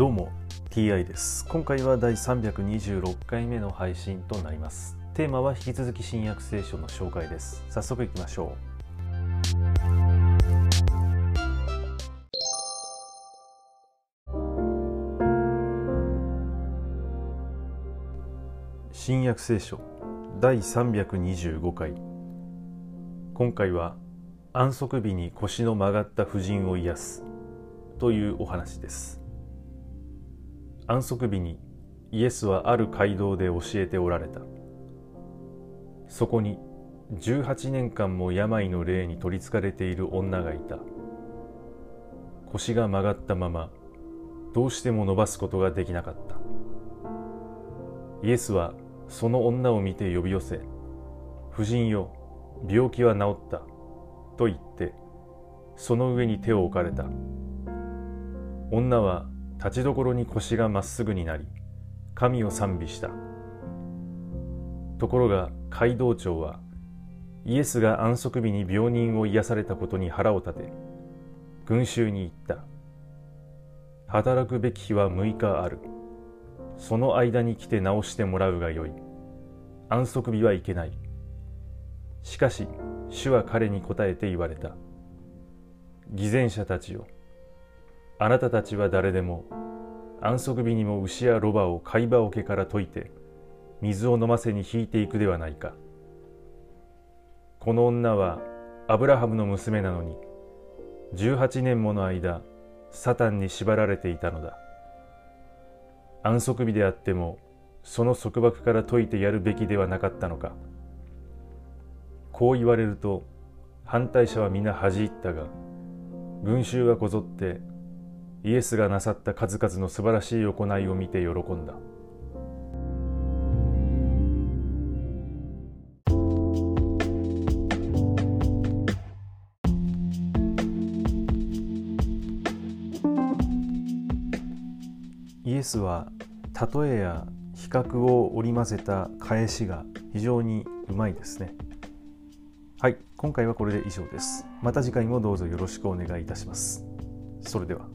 どうも TI です。今回は第326回目の配信となります。テーマは引き続き新約聖書の紹介です。早速いきましょう。新約聖書第325回。今回は安息日に腰の曲がった婦人を癒すというお話です。安息日にイエスはある街道で教えておられた。そこに18年間も病の霊に取りつかれている女がいた。腰が曲がったままどうしても伸ばすことができなかった。イエスはその女を見て呼び寄せ「婦人よ病気は治った」と言ってその上に手を置かれた。女は立ちどころに腰がまっすぐになり神を賛美した。ところが街道長はイエスが安息日に病人を癒されたことに腹を立て群衆に言った。働くべき日は6日ある。その間に来て治してもらうがよい。安息日はいけない。しかし主は彼に答えて言われた。偽善者たちよ。あなたたちは誰でも安息日にも牛やロバを貝羽桶から解いて水を飲ませに引いていくではないか。この女はアブラハムの娘なのに18年もの間サタンに縛られていたのだ。安息日であってもその束縛から解いてやるべきではなかったのか。こう言われると反対者は皆恥じ入ったが群衆がこぞってイエスがなさった数々の素晴らしい行いを見て喜んだ。イエスは例えや比較を織り交ぜた返しが非常にうまいですね。はい今回はこれで以上です。また次回もどうぞよろしくお願いいたします。それでは。